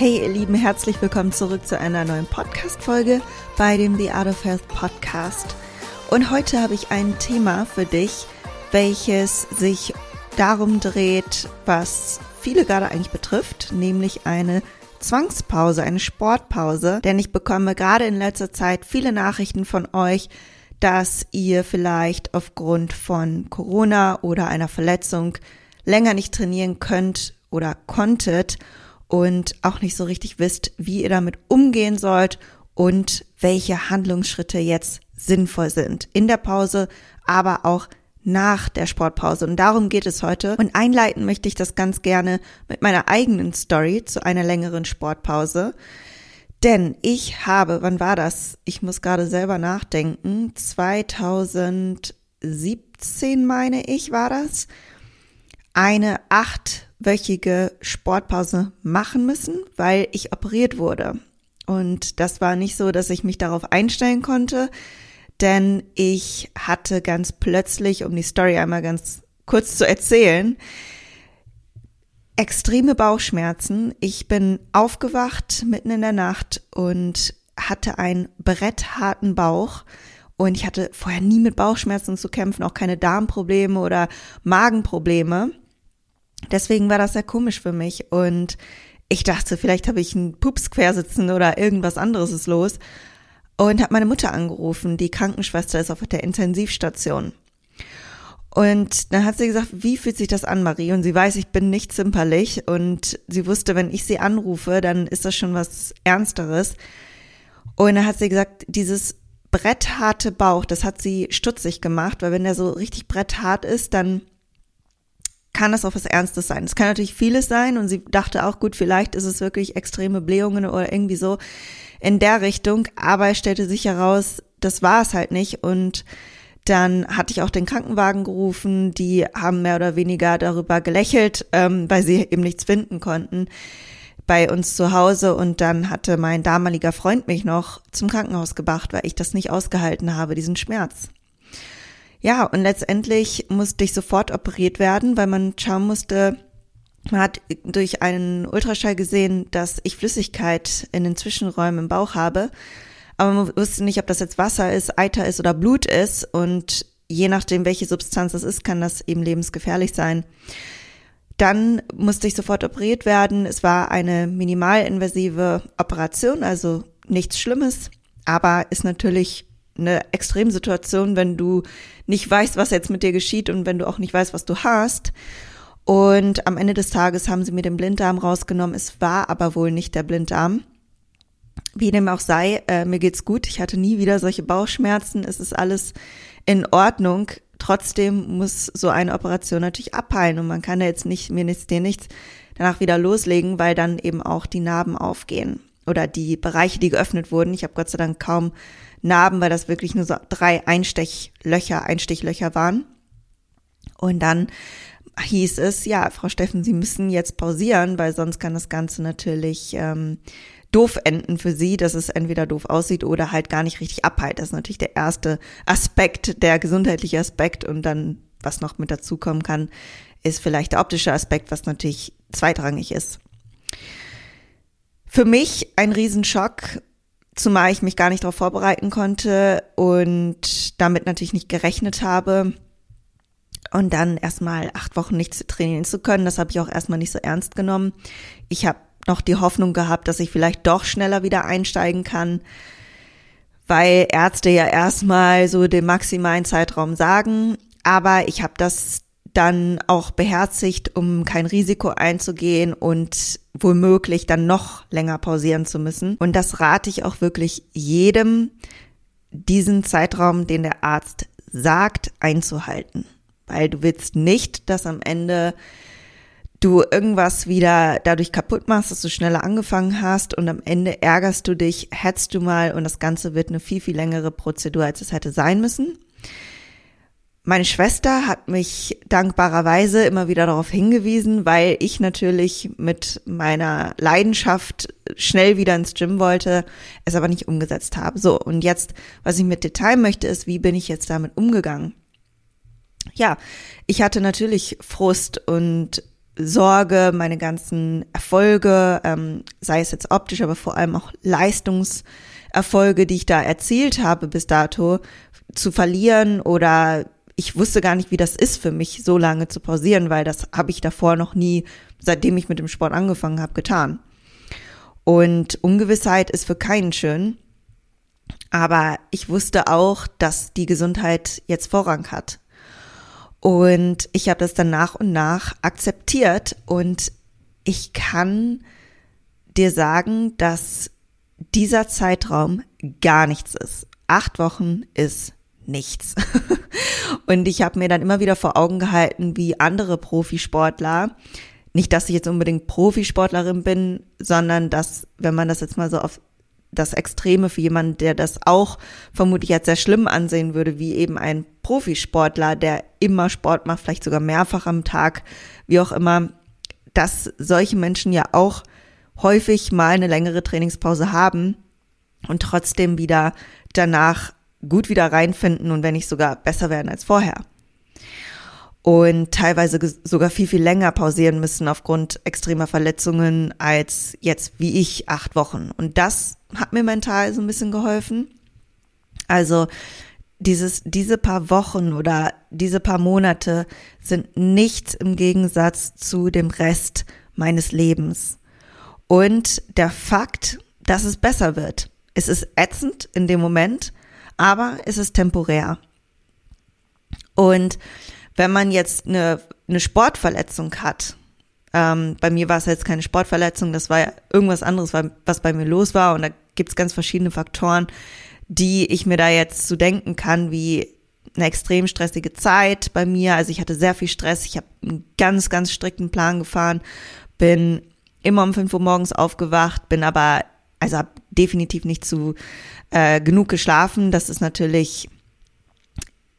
Hey ihr Lieben, herzlich willkommen zurück zu einer neuen Podcast-Folge bei dem The Art of Health Podcast. Und heute habe ich ein Thema für dich, welches sich darum dreht, was viele gerade eigentlich betrifft, nämlich eine Zwangspause, eine Sportpause. Denn ich bekomme gerade in letzter Zeit viele Nachrichten von euch, dass ihr vielleicht aufgrund von Corona oder einer Verletzung länger nicht trainieren könnt oder konntet und auch nicht so richtig wisst, wie ihr damit umgehen sollt und welche Handlungsschritte jetzt sinnvoll sind. In der Pause, aber auch nach der Sportpause. Und darum geht es heute. Und einleiten möchte ich das ganz gerne mit meiner eigenen Story zu einer längeren Sportpause. Denn ich habe, wann war das? Ich muss gerade selber nachdenken. 2017 meine ich war das. Eine acht wöchige Sportpause machen müssen, weil ich operiert wurde. Und das war nicht so, dass ich mich darauf einstellen konnte, denn ich hatte ganz plötzlich, um die Story einmal ganz kurz zu erzählen, extreme Bauchschmerzen. Ich bin aufgewacht mitten in der Nacht und hatte einen brettharten Bauch. Und ich hatte vorher nie mit Bauchschmerzen zu kämpfen, auch keine Darmprobleme oder Magenprobleme. Deswegen war das sehr komisch für mich und ich dachte, vielleicht habe ich einen Pups quersitzen oder irgendwas anderes ist los und habe meine Mutter angerufen. Die Krankenschwester ist auf der Intensivstation. Und dann hat sie gesagt, wie fühlt sich das an, Marie? Und sie weiß, ich bin nicht zimperlich und sie wusste, wenn ich sie anrufe, dann ist das schon was Ernsteres. Und dann hat sie gesagt, dieses brettharte Bauch, das hat sie stutzig gemacht, weil wenn der so richtig bretthart ist, dann kann das auch was Ernstes sein. Es kann natürlich vieles sein und sie dachte auch, gut, vielleicht ist es wirklich extreme Blähungen oder irgendwie so in der Richtung, aber es stellte sich heraus, das war es halt nicht und dann hatte ich auch den Krankenwagen gerufen, die haben mehr oder weniger darüber gelächelt, ähm, weil sie eben nichts finden konnten bei uns zu Hause und dann hatte mein damaliger Freund mich noch zum Krankenhaus gebracht, weil ich das nicht ausgehalten habe, diesen Schmerz. Ja, und letztendlich musste ich sofort operiert werden, weil man schauen musste, man hat durch einen Ultraschall gesehen, dass ich Flüssigkeit in den Zwischenräumen im Bauch habe. Aber man wusste nicht, ob das jetzt Wasser ist, Eiter ist oder Blut ist. Und je nachdem, welche Substanz das ist, kann das eben lebensgefährlich sein. Dann musste ich sofort operiert werden. Es war eine minimalinvasive Operation, also nichts Schlimmes, aber ist natürlich eine Extremsituation, wenn du nicht weißt, was jetzt mit dir geschieht und wenn du auch nicht weißt, was du hast. Und am Ende des Tages haben sie mir den Blinddarm rausgenommen. Es war aber wohl nicht der Blinddarm. Wie dem auch sei, äh, mir geht's gut. Ich hatte nie wieder solche Bauchschmerzen. Es ist alles in Ordnung. Trotzdem muss so eine Operation natürlich abheilen und man kann da jetzt nicht, mir nichts, dir nichts danach wieder loslegen, weil dann eben auch die Narben aufgehen oder die Bereiche, die geöffnet wurden. Ich habe Gott sei Dank kaum Narben, weil das wirklich nur so drei Einstechlöcher, Einstichlöcher waren. Und dann hieß es, ja, Frau Steffen, Sie müssen jetzt pausieren, weil sonst kann das Ganze natürlich ähm, doof enden für Sie, dass es entweder doof aussieht oder halt gar nicht richtig abheilt. Das ist natürlich der erste Aspekt, der gesundheitliche Aspekt. Und dann, was noch mit dazukommen kann, ist vielleicht der optische Aspekt, was natürlich zweitrangig ist. Für mich ein Riesenschock, zumal ich mich gar nicht darauf vorbereiten konnte und damit natürlich nicht gerechnet habe. Und dann erstmal acht Wochen nichts trainieren zu können, das habe ich auch erstmal nicht so ernst genommen. Ich habe noch die Hoffnung gehabt, dass ich vielleicht doch schneller wieder einsteigen kann, weil Ärzte ja erstmal so den maximalen Zeitraum sagen. Aber ich habe das dann auch beherzigt, um kein Risiko einzugehen und womöglich dann noch länger pausieren zu müssen. Und das rate ich auch wirklich jedem, diesen Zeitraum, den der Arzt sagt, einzuhalten. Weil du willst nicht, dass am Ende du irgendwas wieder dadurch kaputt machst, dass du schneller angefangen hast und am Ende ärgerst du dich, hetzt du mal und das Ganze wird eine viel, viel längere Prozedur, als es hätte sein müssen. Meine Schwester hat mich dankbarerweise immer wieder darauf hingewiesen, weil ich natürlich mit meiner Leidenschaft schnell wieder ins Gym wollte, es aber nicht umgesetzt habe. So, und jetzt, was ich mit Detail möchte, ist, wie bin ich jetzt damit umgegangen? Ja, ich hatte natürlich Frust und Sorge, meine ganzen Erfolge, ähm, sei es jetzt optisch, aber vor allem auch Leistungserfolge, die ich da erzielt habe bis dato, zu verlieren oder ich wusste gar nicht, wie das ist für mich, so lange zu pausieren, weil das habe ich davor noch nie, seitdem ich mit dem Sport angefangen habe, getan. Und Ungewissheit ist für keinen schön. Aber ich wusste auch, dass die Gesundheit jetzt Vorrang hat. Und ich habe das dann nach und nach akzeptiert und ich kann dir sagen, dass dieser Zeitraum gar nichts ist. Acht Wochen ist nichts. und ich habe mir dann immer wieder vor Augen gehalten, wie andere Profisportler, nicht, dass ich jetzt unbedingt Profisportlerin bin, sondern dass, wenn man das jetzt mal so auf das Extreme für jemanden, der das auch vermutlich als sehr schlimm ansehen würde, wie eben ein Profisportler, der immer Sport macht, vielleicht sogar mehrfach am Tag, wie auch immer, dass solche Menschen ja auch häufig mal eine längere Trainingspause haben und trotzdem wieder danach gut wieder reinfinden und wenn nicht sogar besser werden als vorher. Und teilweise sogar viel, viel länger pausieren müssen aufgrund extremer Verletzungen als jetzt wie ich acht Wochen. Und das hat mir mental so ein bisschen geholfen. Also dieses, diese paar Wochen oder diese paar Monate sind nichts im Gegensatz zu dem Rest meines Lebens. Und der Fakt, dass es besser wird. Es ist ätzend in dem Moment, aber es ist temporär. Und wenn man jetzt eine, eine Sportverletzung hat, ähm, bei mir war es jetzt keine Sportverletzung, das war ja irgendwas anderes, was bei mir los war und da gibt es ganz verschiedene Faktoren, die ich mir da jetzt zu denken kann, wie eine extrem stressige Zeit bei mir. Also ich hatte sehr viel Stress, ich habe einen ganz, ganz strikten Plan gefahren, bin immer um 5 Uhr morgens aufgewacht, bin aber, also habe definitiv nicht zu äh, genug geschlafen. Das ist natürlich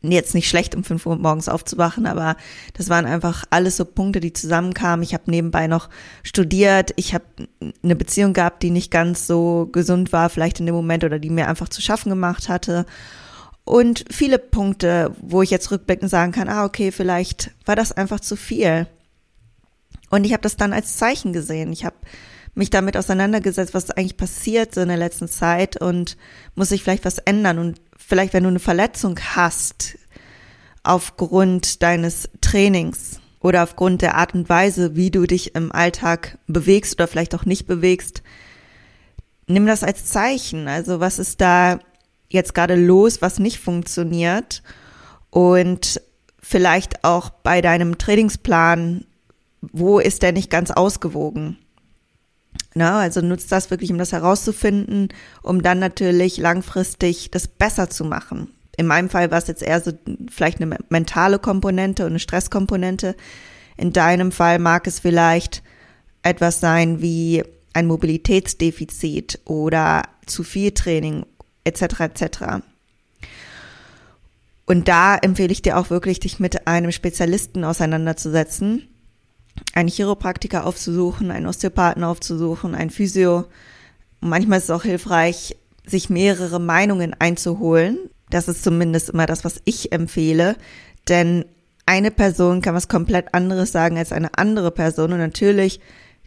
jetzt nicht schlecht, um 5 Uhr morgens aufzuwachen, aber das waren einfach alles so Punkte, die zusammenkamen. Ich habe nebenbei noch studiert. Ich habe eine Beziehung gehabt, die nicht ganz so gesund war, vielleicht in dem Moment oder die mir einfach zu schaffen gemacht hatte. Und viele Punkte, wo ich jetzt rückblickend sagen kann, ah, okay, vielleicht war das einfach zu viel. Und ich habe das dann als Zeichen gesehen. Ich habe mich damit auseinandergesetzt, was eigentlich passiert so in der letzten Zeit und muss sich vielleicht was ändern. Und vielleicht, wenn du eine Verletzung hast, aufgrund deines Trainings oder aufgrund der Art und Weise, wie du dich im Alltag bewegst oder vielleicht auch nicht bewegst, nimm das als Zeichen. Also was ist da jetzt gerade los, was nicht funktioniert? Und vielleicht auch bei deinem Trainingsplan, wo ist der nicht ganz ausgewogen? Na, also nutzt das wirklich, um das herauszufinden, um dann natürlich langfristig das besser zu machen. In meinem Fall war es jetzt eher so vielleicht eine mentale Komponente und eine Stresskomponente. In deinem Fall mag es vielleicht etwas sein wie ein Mobilitätsdefizit oder zu viel Training etc. etc. Und da empfehle ich dir auch wirklich, dich mit einem Spezialisten auseinanderzusetzen, einen Chiropraktiker aufzusuchen, einen Osteopathen aufzusuchen, ein Physio. Manchmal ist es auch hilfreich, sich mehrere Meinungen einzuholen. Das ist zumindest immer das, was ich empfehle. Denn eine Person kann was komplett anderes sagen als eine andere Person. Und natürlich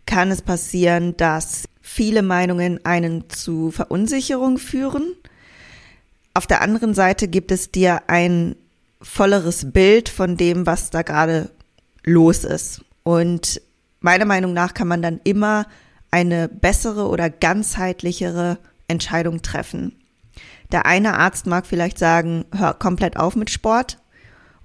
kann es passieren, dass viele Meinungen einen zu Verunsicherung führen. Auf der anderen Seite gibt es dir ein volleres Bild von dem, was da gerade los ist. Und meiner Meinung nach kann man dann immer eine bessere oder ganzheitlichere Entscheidung treffen. Der eine Arzt mag vielleicht sagen, hör komplett auf mit Sport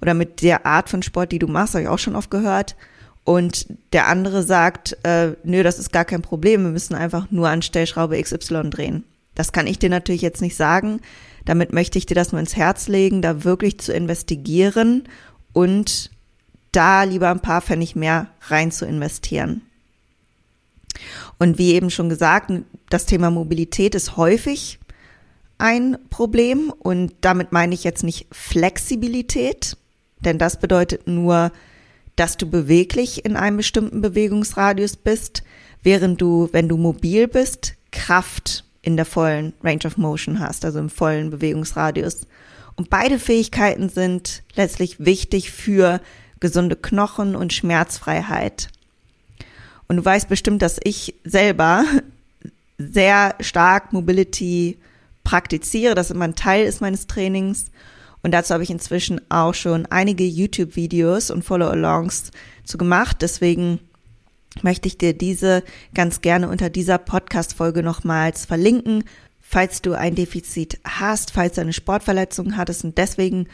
oder mit der Art von Sport, die du machst, habe ich auch schon oft gehört. Und der andere sagt, äh, nö, das ist gar kein Problem, wir müssen einfach nur an Stellschraube XY drehen. Das kann ich dir natürlich jetzt nicht sagen. Damit möchte ich dir das nur ins Herz legen, da wirklich zu investigieren und da lieber ein paar Pfennig mehr rein zu investieren. Und wie eben schon gesagt, das Thema Mobilität ist häufig ein Problem und damit meine ich jetzt nicht Flexibilität, denn das bedeutet nur, dass du beweglich in einem bestimmten Bewegungsradius bist, während du, wenn du mobil bist, Kraft in der vollen Range of Motion hast, also im vollen Bewegungsradius. Und beide Fähigkeiten sind letztlich wichtig für gesunde Knochen und Schmerzfreiheit. Und du weißt bestimmt, dass ich selber sehr stark Mobility praktiziere, dass immer ein Teil ist meines Trainings. Und dazu habe ich inzwischen auch schon einige YouTube-Videos und Follow-alongs zu gemacht. Deswegen möchte ich dir diese ganz gerne unter dieser Podcast-Folge nochmals verlinken. Falls du ein Defizit hast, falls du eine Sportverletzung hattest und deswegen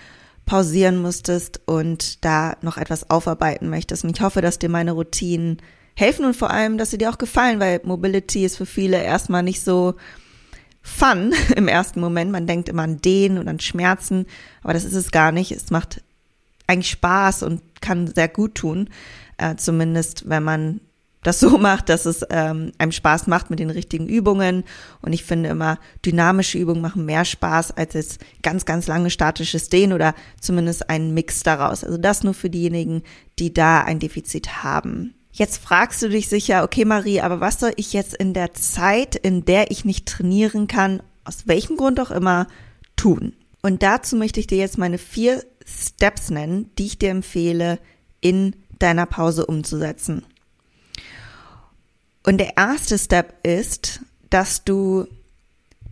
pausieren musstest und da noch etwas aufarbeiten möchtest. Und ich hoffe, dass dir meine Routinen helfen und vor allem, dass sie dir auch gefallen, weil Mobility ist für viele erstmal nicht so fun im ersten Moment. Man denkt immer an Dehnen und an Schmerzen, aber das ist es gar nicht. Es macht eigentlich Spaß und kann sehr gut tun, äh, zumindest wenn man das so macht, dass es ähm, einem Spaß macht mit den richtigen Übungen. Und ich finde immer, dynamische Übungen machen mehr Spaß als jetzt ganz, ganz lange statisches Dehnen oder zumindest einen Mix daraus. Also das nur für diejenigen, die da ein Defizit haben. Jetzt fragst du dich sicher, okay Marie, aber was soll ich jetzt in der Zeit, in der ich nicht trainieren kann, aus welchem Grund auch immer, tun? Und dazu möchte ich dir jetzt meine vier Steps nennen, die ich dir empfehle, in deiner Pause umzusetzen. Und der erste Step ist, dass du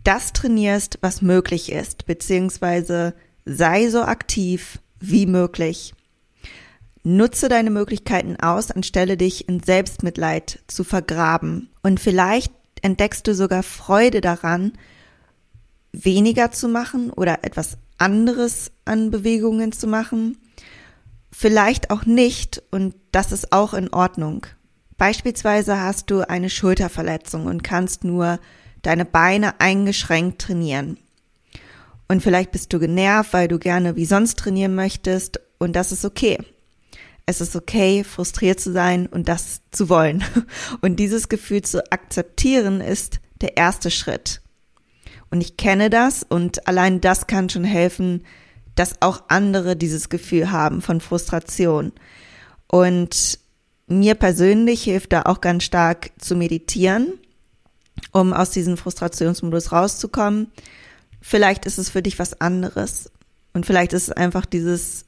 das trainierst, was möglich ist, beziehungsweise sei so aktiv wie möglich. Nutze deine Möglichkeiten aus, anstelle dich in Selbstmitleid zu vergraben. Und vielleicht entdeckst du sogar Freude daran, weniger zu machen oder etwas anderes an Bewegungen zu machen. Vielleicht auch nicht und das ist auch in Ordnung. Beispielsweise hast du eine Schulterverletzung und kannst nur deine Beine eingeschränkt trainieren. Und vielleicht bist du genervt, weil du gerne wie sonst trainieren möchtest und das ist okay. Es ist okay, frustriert zu sein und das zu wollen. Und dieses Gefühl zu akzeptieren ist der erste Schritt. Und ich kenne das und allein das kann schon helfen, dass auch andere dieses Gefühl haben von Frustration. Und mir persönlich hilft da auch ganz stark zu meditieren, um aus diesem Frustrationsmodus rauszukommen. Vielleicht ist es für dich was anderes. Und vielleicht ist es einfach dieses,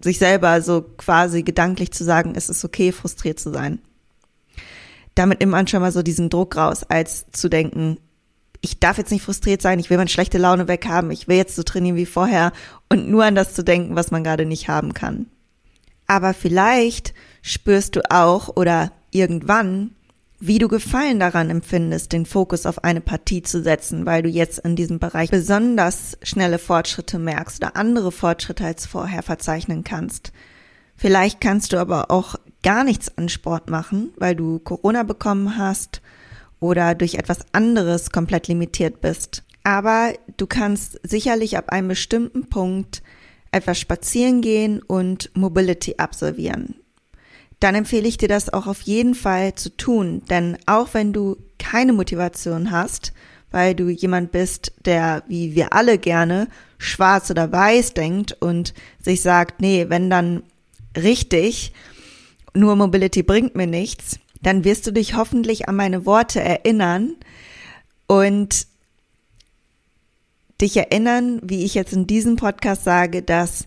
sich selber so quasi gedanklich zu sagen, es ist okay, frustriert zu sein. Damit nimmt man schon mal so diesen Druck raus, als zu denken, ich darf jetzt nicht frustriert sein, ich will meine schlechte Laune weghaben, ich will jetzt so trainieren wie vorher und nur an das zu denken, was man gerade nicht haben kann. Aber vielleicht spürst du auch oder irgendwann, wie du Gefallen daran empfindest, den Fokus auf eine Partie zu setzen, weil du jetzt in diesem Bereich besonders schnelle Fortschritte merkst oder andere Fortschritte als vorher verzeichnen kannst. Vielleicht kannst du aber auch gar nichts an Sport machen, weil du Corona bekommen hast oder durch etwas anderes komplett limitiert bist. Aber du kannst sicherlich ab einem bestimmten Punkt etwas spazieren gehen und Mobility absolvieren dann empfehle ich dir das auch auf jeden Fall zu tun. Denn auch wenn du keine Motivation hast, weil du jemand bist, der, wie wir alle gerne, schwarz oder weiß denkt und sich sagt, nee, wenn dann richtig, nur Mobility bringt mir nichts, dann wirst du dich hoffentlich an meine Worte erinnern und dich erinnern, wie ich jetzt in diesem Podcast sage, dass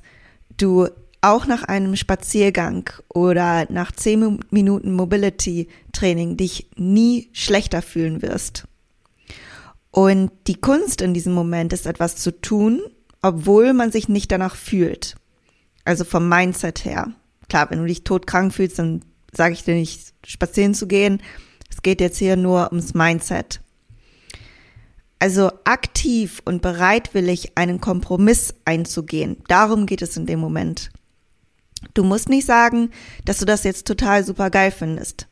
du auch nach einem Spaziergang oder nach zehn Minuten Mobility Training dich nie schlechter fühlen wirst. Und die Kunst in diesem Moment ist etwas zu tun, obwohl man sich nicht danach fühlt. Also vom Mindset her. Klar, wenn du dich todkrank fühlst, dann sage ich dir nicht, spazieren zu gehen. Es geht jetzt hier nur ums Mindset. Also aktiv und bereitwillig einen Kompromiss einzugehen. Darum geht es in dem Moment. Du musst nicht sagen, dass du das jetzt total super geil findest.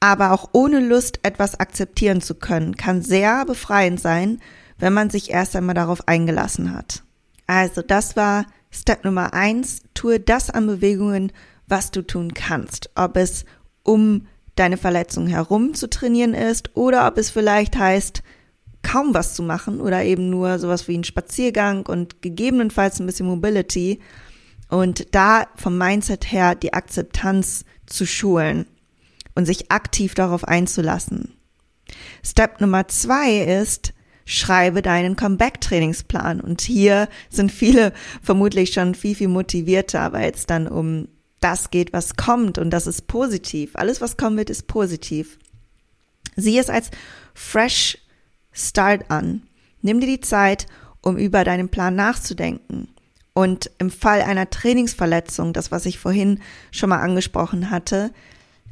Aber auch ohne Lust, etwas akzeptieren zu können, kann sehr befreiend sein, wenn man sich erst einmal darauf eingelassen hat. Also das war Step Nummer eins, tue das an Bewegungen, was du tun kannst. Ob es um deine Verletzung herum zu trainieren ist oder ob es vielleicht heißt, kaum was zu machen oder eben nur sowas wie ein Spaziergang und gegebenenfalls ein bisschen Mobility und da vom Mindset her die Akzeptanz zu schulen und sich aktiv darauf einzulassen. Step Nummer zwei ist, schreibe deinen Comeback-Trainingsplan. Und hier sind viele vermutlich schon viel, viel motivierter, weil es dann um das geht, was kommt und das ist positiv. Alles, was kommen wird, ist positiv. Sieh es als Fresh Start an. Nimm dir die Zeit, um über deinen Plan nachzudenken. Und im Fall einer Trainingsverletzung, das was ich vorhin schon mal angesprochen hatte,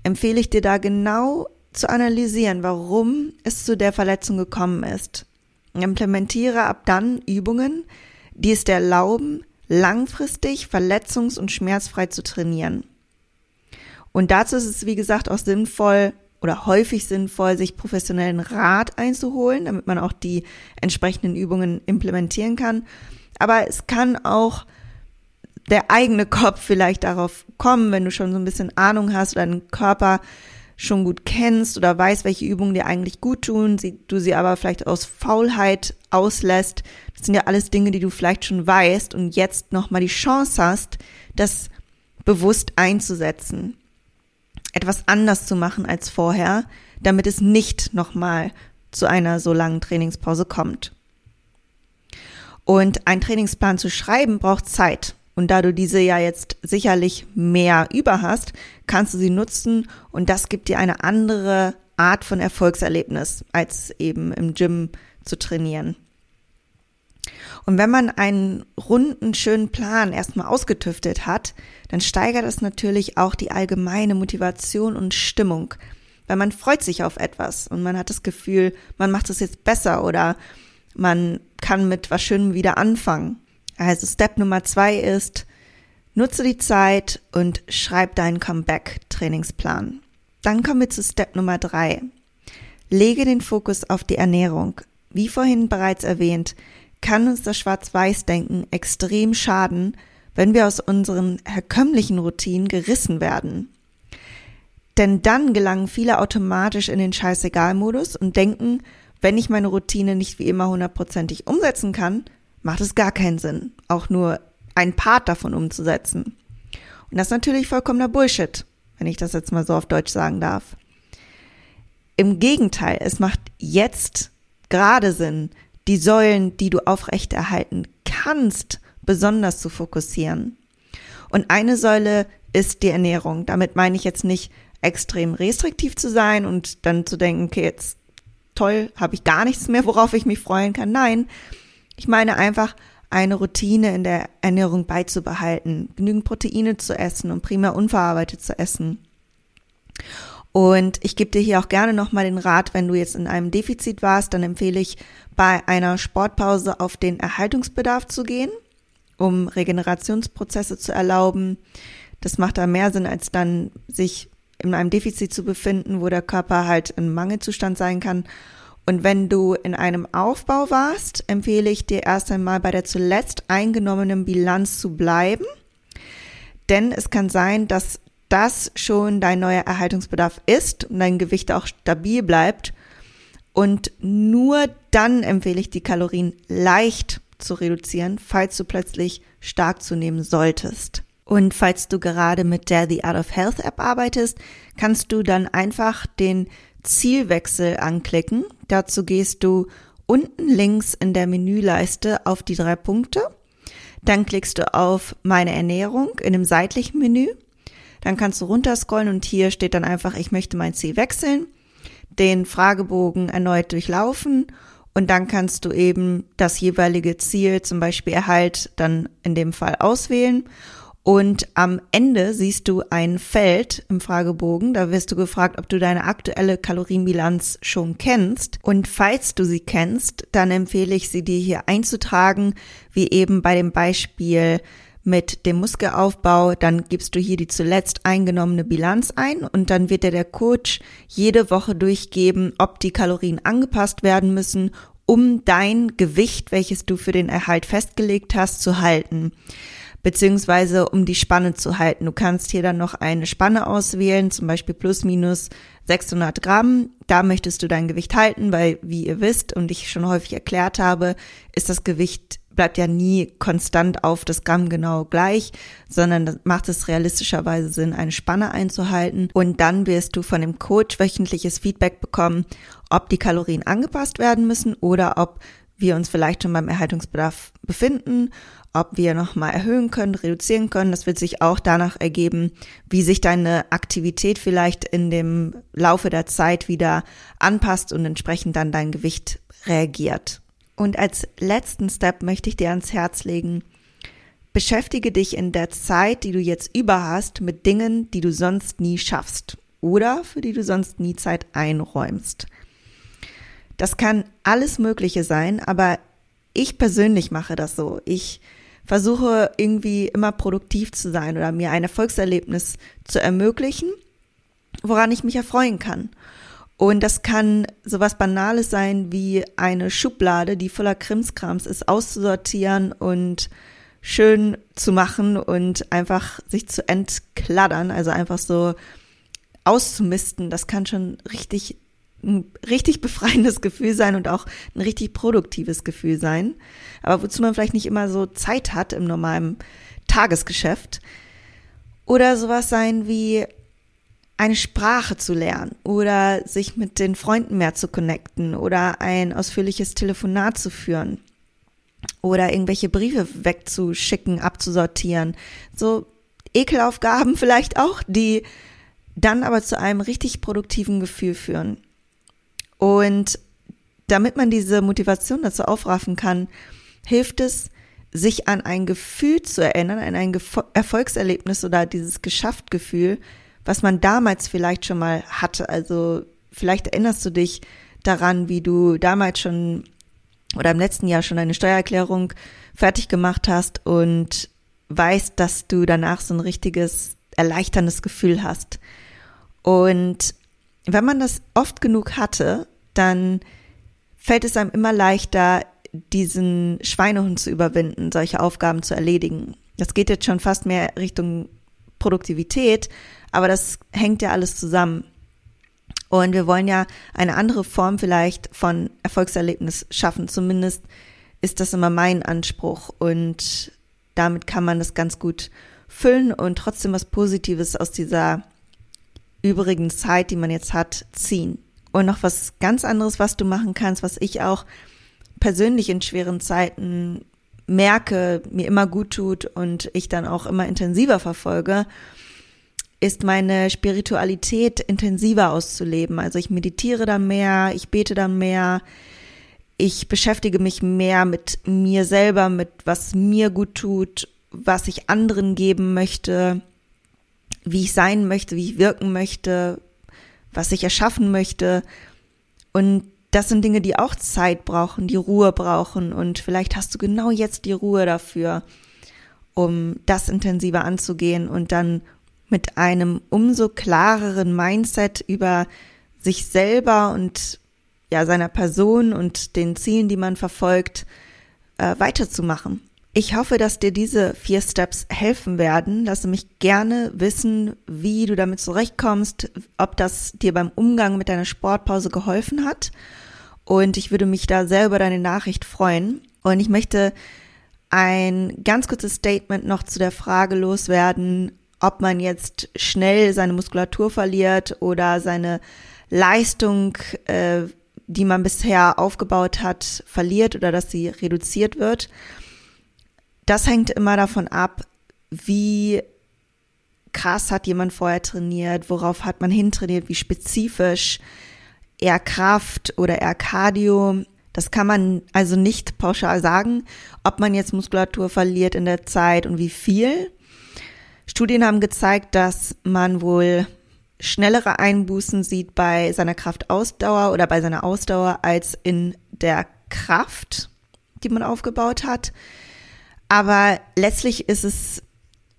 empfehle ich dir da genau zu analysieren, warum es zu der Verletzung gekommen ist. Implementiere ab dann Übungen, die es dir erlauben, langfristig verletzungs- und schmerzfrei zu trainieren. Und dazu ist es, wie gesagt, auch sinnvoll oder häufig sinnvoll, sich professionellen Rat einzuholen, damit man auch die entsprechenden Übungen implementieren kann. Aber es kann auch der eigene Kopf vielleicht darauf kommen, wenn du schon so ein bisschen Ahnung hast oder deinen Körper schon gut kennst oder weißt, welche Übungen dir eigentlich gut tun, du sie aber vielleicht aus Faulheit auslässt. Das sind ja alles Dinge, die du vielleicht schon weißt und jetzt nochmal die Chance hast, das bewusst einzusetzen. Etwas anders zu machen als vorher, damit es nicht nochmal zu einer so langen Trainingspause kommt. Und ein Trainingsplan zu schreiben braucht Zeit. Und da du diese ja jetzt sicherlich mehr über hast, kannst du sie nutzen und das gibt dir eine andere Art von Erfolgserlebnis, als eben im Gym zu trainieren. Und wenn man einen runden, schönen Plan erstmal ausgetüftet hat, dann steigert das natürlich auch die allgemeine Motivation und Stimmung. Weil man freut sich auf etwas und man hat das Gefühl, man macht es jetzt besser oder man kann mit was Schönem wieder anfangen. Also Step Nummer zwei ist, nutze die Zeit und schreib deinen Comeback-Trainingsplan. Dann kommen wir zu Step Nummer drei. Lege den Fokus auf die Ernährung. Wie vorhin bereits erwähnt, kann uns das Schwarz-Weiß-Denken extrem schaden, wenn wir aus unseren herkömmlichen Routinen gerissen werden. Denn dann gelangen viele automatisch in den Scheißegal-Modus und denken, wenn ich meine Routine nicht wie immer hundertprozentig umsetzen kann, macht es gar keinen Sinn, auch nur ein Part davon umzusetzen. Und das ist natürlich vollkommener Bullshit, wenn ich das jetzt mal so auf Deutsch sagen darf. Im Gegenteil, es macht jetzt gerade Sinn, die Säulen, die du aufrechterhalten kannst, besonders zu fokussieren. Und eine Säule ist die Ernährung. Damit meine ich jetzt nicht extrem restriktiv zu sein und dann zu denken, okay, jetzt toll, habe ich gar nichts mehr, worauf ich mich freuen kann. Nein, ich meine einfach, eine Routine in der Ernährung beizubehalten, genügend Proteine zu essen und primär unverarbeitet zu essen. Und ich gebe dir hier auch gerne nochmal den Rat, wenn du jetzt in einem Defizit warst, dann empfehle ich bei einer Sportpause auf den Erhaltungsbedarf zu gehen, um Regenerationsprozesse zu erlauben. Das macht da mehr Sinn, als dann sich in einem Defizit zu befinden, wo der Körper halt im Mangelzustand sein kann und wenn du in einem Aufbau warst, empfehle ich dir erst einmal bei der zuletzt eingenommenen Bilanz zu bleiben. Denn es kann sein, dass das schon dein neuer Erhaltungsbedarf ist und dein Gewicht auch stabil bleibt. Und nur dann empfehle ich die Kalorien leicht zu reduzieren, falls du plötzlich stark zunehmen solltest. Und falls du gerade mit der The Art of Health App arbeitest, kannst du dann einfach den Zielwechsel anklicken. Dazu gehst du unten links in der Menüleiste auf die drei Punkte. Dann klickst du auf meine Ernährung in dem seitlichen Menü. Dann kannst du runterscrollen und hier steht dann einfach, ich möchte mein Ziel wechseln, den Fragebogen erneut durchlaufen und dann kannst du eben das jeweilige Ziel, zum Beispiel Erhalt, dann in dem Fall auswählen und am Ende siehst du ein Feld im Fragebogen. Da wirst du gefragt, ob du deine aktuelle Kalorienbilanz schon kennst. Und falls du sie kennst, dann empfehle ich sie dir hier einzutragen, wie eben bei dem Beispiel mit dem Muskelaufbau, dann gibst du hier die zuletzt eingenommene Bilanz ein und dann wird dir der Coach jede Woche durchgeben, ob die Kalorien angepasst werden müssen, um dein Gewicht, welches du für den Erhalt festgelegt hast, zu halten. Beziehungsweise um die Spanne zu halten. Du kannst hier dann noch eine Spanne auswählen, zum Beispiel plus minus 600 Gramm. Da möchtest du dein Gewicht halten, weil, wie ihr wisst und ich schon häufig erklärt habe, ist das Gewicht bleibt ja nie konstant auf das Gramm genau gleich, sondern macht es realistischerweise Sinn, eine Spanne einzuhalten. Und dann wirst du von dem Coach wöchentliches Feedback bekommen, ob die Kalorien angepasst werden müssen oder ob wir uns vielleicht schon beim Erhaltungsbedarf befinden, ob wir nochmal erhöhen können, reduzieren können. Das wird sich auch danach ergeben, wie sich deine Aktivität vielleicht in dem Laufe der Zeit wieder anpasst und entsprechend dann dein Gewicht reagiert. Und als letzten Step möchte ich dir ans Herz legen, beschäftige dich in der Zeit, die du jetzt über hast, mit Dingen, die du sonst nie schaffst oder für die du sonst nie Zeit einräumst. Das kann alles Mögliche sein, aber ich persönlich mache das so. Ich versuche irgendwie immer produktiv zu sein oder mir ein Erfolgserlebnis zu ermöglichen, woran ich mich erfreuen kann. Und das kann sowas Banales sein wie eine Schublade, die voller Krimskrams ist, auszusortieren und schön zu machen und einfach sich zu entkladdern, also einfach so auszumisten. Das kann schon richtig ein richtig befreiendes Gefühl sein und auch ein richtig produktives Gefühl sein. Aber wozu man vielleicht nicht immer so Zeit hat im normalen Tagesgeschäft. Oder sowas sein wie eine Sprache zu lernen oder sich mit den Freunden mehr zu connecten oder ein ausführliches Telefonat zu führen oder irgendwelche Briefe wegzuschicken, abzusortieren. So Ekelaufgaben vielleicht auch, die dann aber zu einem richtig produktiven Gefühl führen. Und damit man diese Motivation dazu aufraffen kann, hilft es, sich an ein Gefühl zu erinnern, an ein Erfolgserlebnis oder dieses Geschafft-Gefühl, was man damals vielleicht schon mal hatte. Also vielleicht erinnerst du dich daran, wie du damals schon oder im letzten Jahr schon eine Steuererklärung fertig gemacht hast und weißt, dass du danach so ein richtiges erleichterndes Gefühl hast. Und wenn man das oft genug hatte, dann fällt es einem immer leichter, diesen Schweinehund zu überwinden, solche Aufgaben zu erledigen. Das geht jetzt schon fast mehr Richtung Produktivität, aber das hängt ja alles zusammen. Und wir wollen ja eine andere Form vielleicht von Erfolgserlebnis schaffen. Zumindest ist das immer mein Anspruch. Und damit kann man das ganz gut füllen und trotzdem was Positives aus dieser übrigen Zeit, die man jetzt hat, ziehen. Und noch was ganz anderes, was du machen kannst, was ich auch persönlich in schweren Zeiten merke, mir immer gut tut und ich dann auch immer intensiver verfolge, ist meine Spiritualität intensiver auszuleben. Also ich meditiere dann mehr, ich bete dann mehr, ich beschäftige mich mehr mit mir selber, mit was mir gut tut, was ich anderen geben möchte, wie ich sein möchte, wie ich wirken möchte, was ich erschaffen möchte. Und das sind Dinge, die auch Zeit brauchen, die Ruhe brauchen. Und vielleicht hast du genau jetzt die Ruhe dafür, um das intensiver anzugehen und dann mit einem umso klareren Mindset über sich selber und ja seiner Person und den Zielen, die man verfolgt, äh, weiterzumachen. Ich hoffe, dass dir diese vier Steps helfen werden. Lasse mich gerne wissen, wie du damit zurechtkommst, ob das dir beim Umgang mit deiner Sportpause geholfen hat. Und ich würde mich da sehr über deine Nachricht freuen. Und ich möchte ein ganz kurzes Statement noch zu der Frage loswerden, ob man jetzt schnell seine Muskulatur verliert oder seine Leistung, äh, die man bisher aufgebaut hat, verliert oder dass sie reduziert wird. Das hängt immer davon ab, wie krass hat jemand vorher trainiert, worauf hat man hintrainiert, wie spezifisch, eher Kraft oder eher Cardio. Das kann man also nicht pauschal sagen, ob man jetzt Muskulatur verliert in der Zeit und wie viel. Studien haben gezeigt, dass man wohl schnellere Einbußen sieht bei seiner Kraftausdauer oder bei seiner Ausdauer als in der Kraft, die man aufgebaut hat. Aber letztlich ist es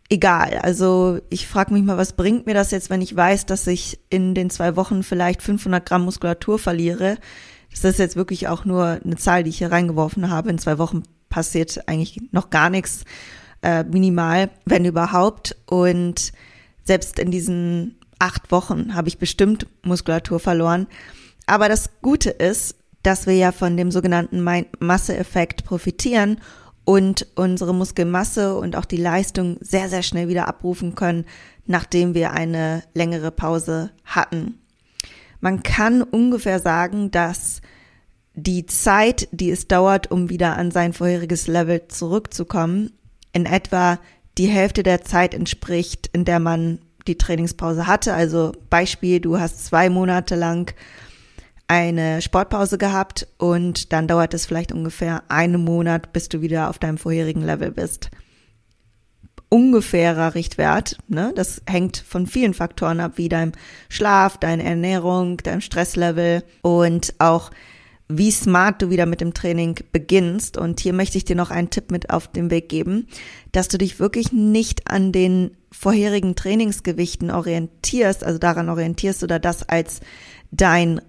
egal. Also ich frage mich mal, was bringt mir das jetzt, wenn ich weiß, dass ich in den zwei Wochen vielleicht 500 Gramm Muskulatur verliere? Das ist jetzt wirklich auch nur eine Zahl, die ich hier reingeworfen habe. In zwei Wochen passiert eigentlich noch gar nichts. äh, minimal, wenn überhaupt. Und selbst in diesen acht Wochen habe ich bestimmt Muskulatur verloren. Aber das Gute ist, dass wir ja von dem sogenannten Masseeffekt profitieren und unsere Muskelmasse und auch die Leistung sehr, sehr schnell wieder abrufen können, nachdem wir eine längere Pause hatten. Man kann ungefähr sagen, dass die Zeit, die es dauert, um wieder an sein vorheriges Level zurückzukommen, in etwa die Hälfte der Zeit entspricht, in der man die Trainingspause hatte. Also Beispiel, du hast zwei Monate lang eine Sportpause gehabt und dann dauert es vielleicht ungefähr einen Monat, bis du wieder auf deinem vorherigen Level bist. Ungefährer Richtwert, ne? Das hängt von vielen Faktoren ab, wie deinem Schlaf, deine Ernährung, deinem Stresslevel und auch wie smart du wieder mit dem Training beginnst. Und hier möchte ich dir noch einen Tipp mit auf den Weg geben, dass du dich wirklich nicht an den vorherigen Trainingsgewichten orientierst, also daran orientierst oder das als dein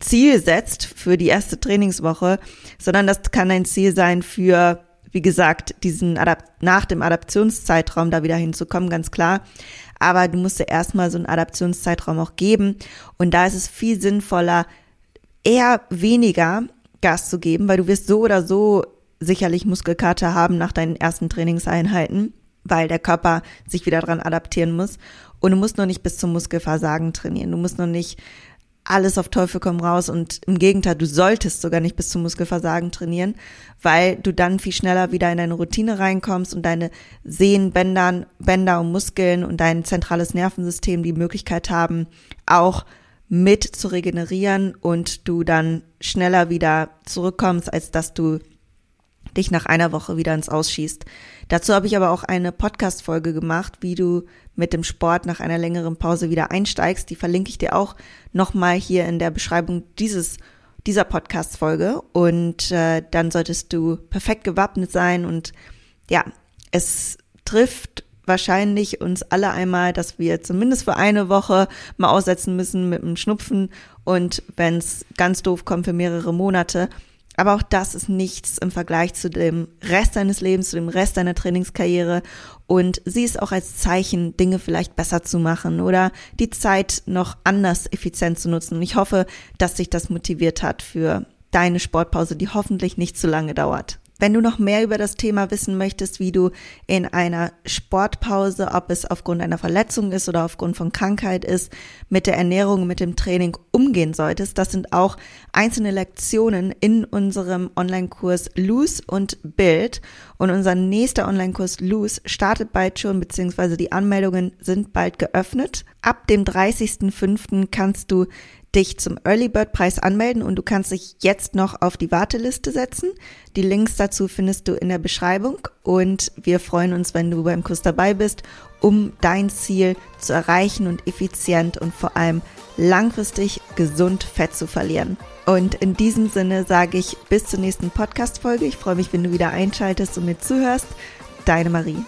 Ziel setzt für die erste Trainingswoche, sondern das kann ein Ziel sein für, wie gesagt, diesen Adapt nach dem Adaptionszeitraum da wieder hinzukommen, ganz klar. Aber du musst dir erstmal so einen Adaptionszeitraum auch geben. Und da ist es viel sinnvoller, eher weniger Gas zu geben, weil du wirst so oder so sicherlich Muskelkater haben nach deinen ersten Trainingseinheiten, weil der Körper sich wieder dran adaptieren muss. Und du musst noch nicht bis zum Muskelversagen trainieren. Du musst noch nicht alles auf Teufel komm raus und im Gegenteil, du solltest sogar nicht bis zum Muskelversagen trainieren, weil du dann viel schneller wieder in deine Routine reinkommst und deine Sehnen, Bänder, Bänder und Muskeln und dein zentrales Nervensystem die Möglichkeit haben, auch mit zu regenerieren und du dann schneller wieder zurückkommst, als dass du dich nach einer Woche wieder ins Ausschießt. Dazu habe ich aber auch eine Podcast-Folge gemacht, wie du mit dem Sport nach einer längeren Pause wieder einsteigst. Die verlinke ich dir auch nochmal hier in der Beschreibung dieses dieser Podcast-Folge und äh, dann solltest du perfekt gewappnet sein und ja, es trifft wahrscheinlich uns alle einmal, dass wir zumindest für eine Woche mal aussetzen müssen mit dem Schnupfen und wenn es ganz doof kommt für mehrere Monate. Aber auch das ist nichts im Vergleich zu dem Rest deines Lebens, zu dem Rest deiner Trainingskarriere. Und sieh es auch als Zeichen, Dinge vielleicht besser zu machen oder die Zeit noch anders effizient zu nutzen. Und ich hoffe, dass dich das motiviert hat für deine Sportpause, die hoffentlich nicht zu lange dauert. Wenn du noch mehr über das Thema wissen möchtest, wie du in einer Sportpause, ob es aufgrund einer Verletzung ist oder aufgrund von Krankheit ist, mit der Ernährung, mit dem Training umgehen solltest, das sind auch einzelne Lektionen in unserem Online-Kurs Loose und Bild. Und unser nächster Online-Kurs Loose startet bald schon, beziehungsweise die Anmeldungen sind bald geöffnet. Ab dem 30.05. kannst du dich zum Early Bird Preis anmelden und du kannst dich jetzt noch auf die Warteliste setzen. Die Links dazu findest du in der Beschreibung und wir freuen uns, wenn du beim Kurs dabei bist, um dein Ziel zu erreichen und effizient und vor allem langfristig gesund Fett zu verlieren. Und in diesem Sinne sage ich bis zur nächsten Podcast-Folge. Ich freue mich, wenn du wieder einschaltest und mir zuhörst. Deine Marie.